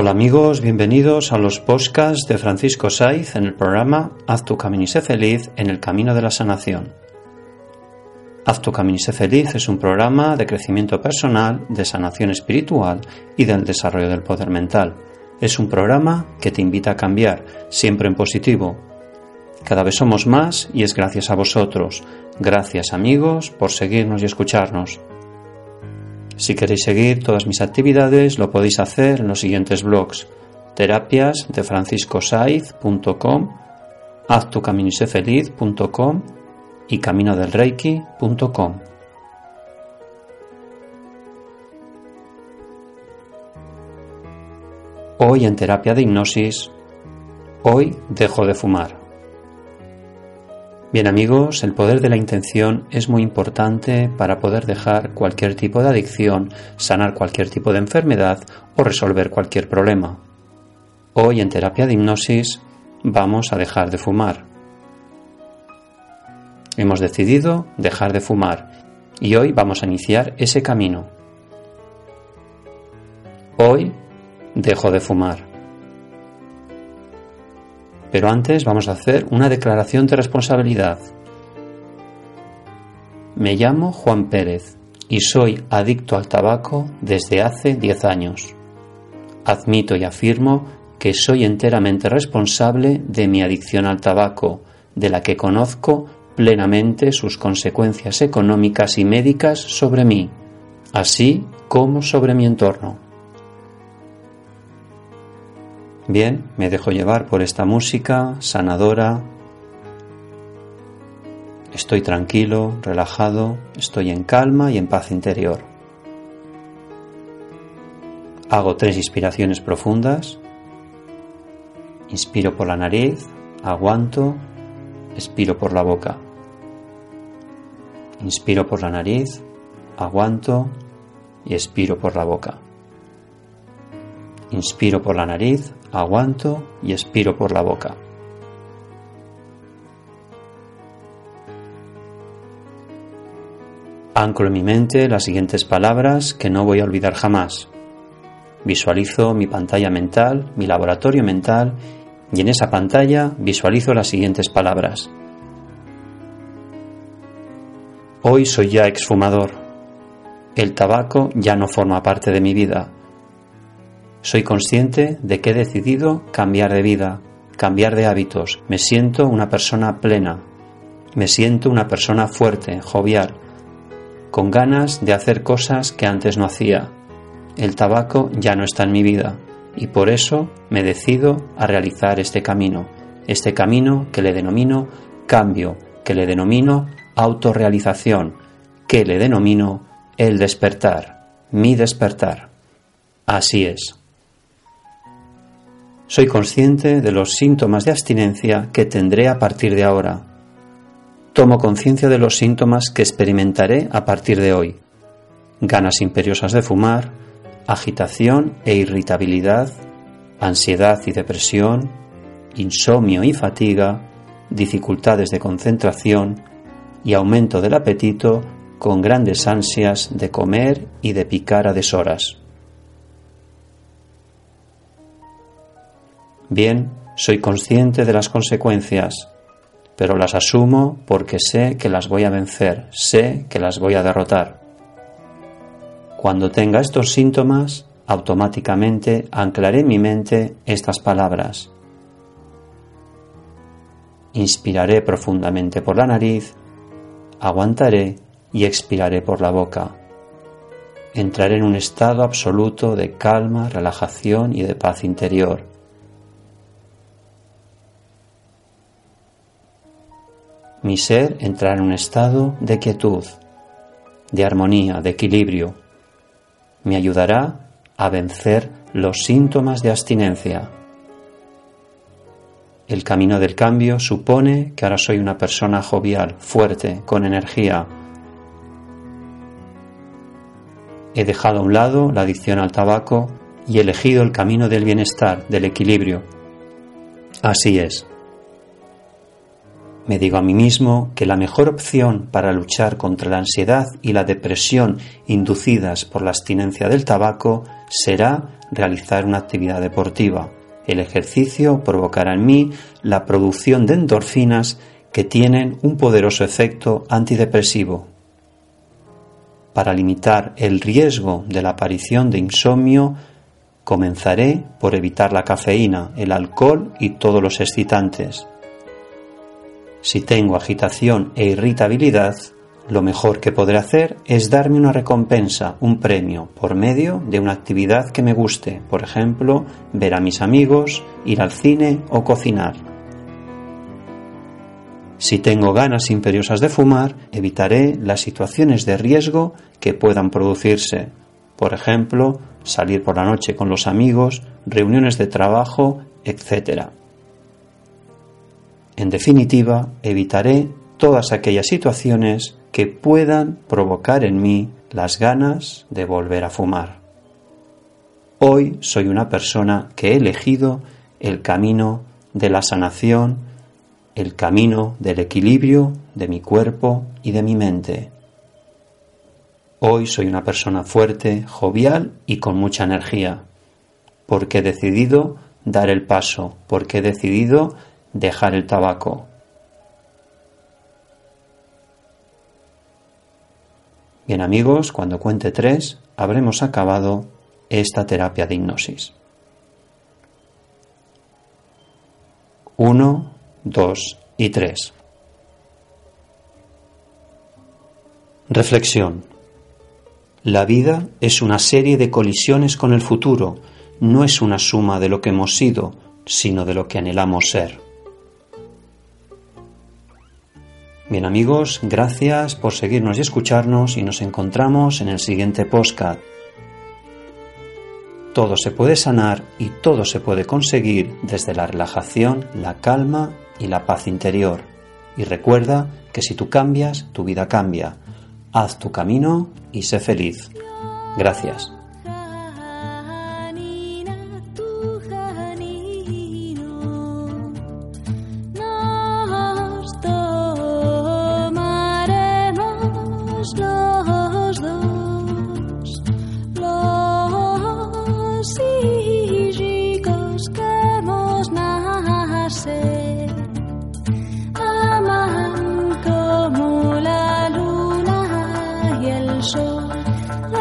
Hola amigos, bienvenidos a los podcasts de Francisco Saiz en el programa Haz tu camino y sé feliz en el camino de la sanación. Haz tu camino y sé feliz es un programa de crecimiento personal, de sanación espiritual y del desarrollo del poder mental. Es un programa que te invita a cambiar, siempre en positivo. Cada vez somos más y es gracias a vosotros. Gracias amigos por seguirnos y escucharnos. Si queréis seguir todas mis actividades, lo podéis hacer en los siguientes blogs: terapias de franciscosaiz.com, haztucaminosefeliz.com y caminodelreiki.com. Hoy en terapia de hipnosis, hoy dejo de fumar. Bien amigos, el poder de la intención es muy importante para poder dejar cualquier tipo de adicción, sanar cualquier tipo de enfermedad o resolver cualquier problema. Hoy en terapia de hipnosis vamos a dejar de fumar. Hemos decidido dejar de fumar y hoy vamos a iniciar ese camino. Hoy dejo de fumar. Pero antes vamos a hacer una declaración de responsabilidad. Me llamo Juan Pérez y soy adicto al tabaco desde hace 10 años. Admito y afirmo que soy enteramente responsable de mi adicción al tabaco, de la que conozco plenamente sus consecuencias económicas y médicas sobre mí, así como sobre mi entorno. Bien, me dejo llevar por esta música sanadora. Estoy tranquilo, relajado, estoy en calma y en paz interior. Hago tres inspiraciones profundas. Inspiro por la nariz, aguanto, expiro por la boca. Inspiro por la nariz, aguanto y expiro por la boca. Inspiro por la nariz, aguanto y expiro por la boca. Anclo en mi mente las siguientes palabras que no voy a olvidar jamás. Visualizo mi pantalla mental, mi laboratorio mental, y en esa pantalla visualizo las siguientes palabras. Hoy soy ya exfumador. El tabaco ya no forma parte de mi vida. Soy consciente de que he decidido cambiar de vida, cambiar de hábitos. Me siento una persona plena. Me siento una persona fuerte, jovial, con ganas de hacer cosas que antes no hacía. El tabaco ya no está en mi vida y por eso me decido a realizar este camino, este camino que le denomino cambio, que le denomino autorrealización, que le denomino el despertar, mi despertar. Así es. Soy consciente de los síntomas de abstinencia que tendré a partir de ahora. Tomo conciencia de los síntomas que experimentaré a partir de hoy. Ganas imperiosas de fumar, agitación e irritabilidad, ansiedad y depresión, insomnio y fatiga, dificultades de concentración y aumento del apetito con grandes ansias de comer y de picar a deshoras. Bien, soy consciente de las consecuencias, pero las asumo porque sé que las voy a vencer, sé que las voy a derrotar. Cuando tenga estos síntomas, automáticamente anclaré en mi mente estas palabras. Inspiraré profundamente por la nariz, aguantaré y expiraré por la boca. Entraré en un estado absoluto de calma, relajación y de paz interior mi ser entrará en un estado de quietud, de armonía, de equilibrio. Me ayudará a vencer los síntomas de abstinencia. El camino del cambio supone que ahora soy una persona jovial, fuerte, con energía. He dejado a un lado la adicción al tabaco y elegido el camino del bienestar, del equilibrio. Así es. Me digo a mí mismo que la mejor opción para luchar contra la ansiedad y la depresión inducidas por la abstinencia del tabaco será realizar una actividad deportiva. El ejercicio provocará en mí la producción de endorfinas que tienen un poderoso efecto antidepresivo. Para limitar el riesgo de la aparición de insomnio, comenzaré por evitar la cafeína, el alcohol y todos los excitantes. Si tengo agitación e irritabilidad, lo mejor que podré hacer es darme una recompensa, un premio, por medio de una actividad que me guste, por ejemplo, ver a mis amigos, ir al cine o cocinar. Si tengo ganas imperiosas de fumar, evitaré las situaciones de riesgo que puedan producirse, por ejemplo, salir por la noche con los amigos, reuniones de trabajo, etc. En definitiva, evitaré todas aquellas situaciones que puedan provocar en mí las ganas de volver a fumar. Hoy soy una persona que he elegido el camino de la sanación, el camino del equilibrio de mi cuerpo y de mi mente. Hoy soy una persona fuerte, jovial y con mucha energía, porque he decidido dar el paso, porque he decidido dejar el tabaco. Bien amigos, cuando cuente tres, habremos acabado esta terapia de hipnosis. Uno, dos y tres. Reflexión. La vida es una serie de colisiones con el futuro, no es una suma de lo que hemos sido, sino de lo que anhelamos ser. Bien amigos, gracias por seguirnos y escucharnos y nos encontramos en el siguiente postcard. Todo se puede sanar y todo se puede conseguir desde la relajación, la calma y la paz interior. Y recuerda que si tú cambias, tu vida cambia. Haz tu camino y sé feliz. Gracias. la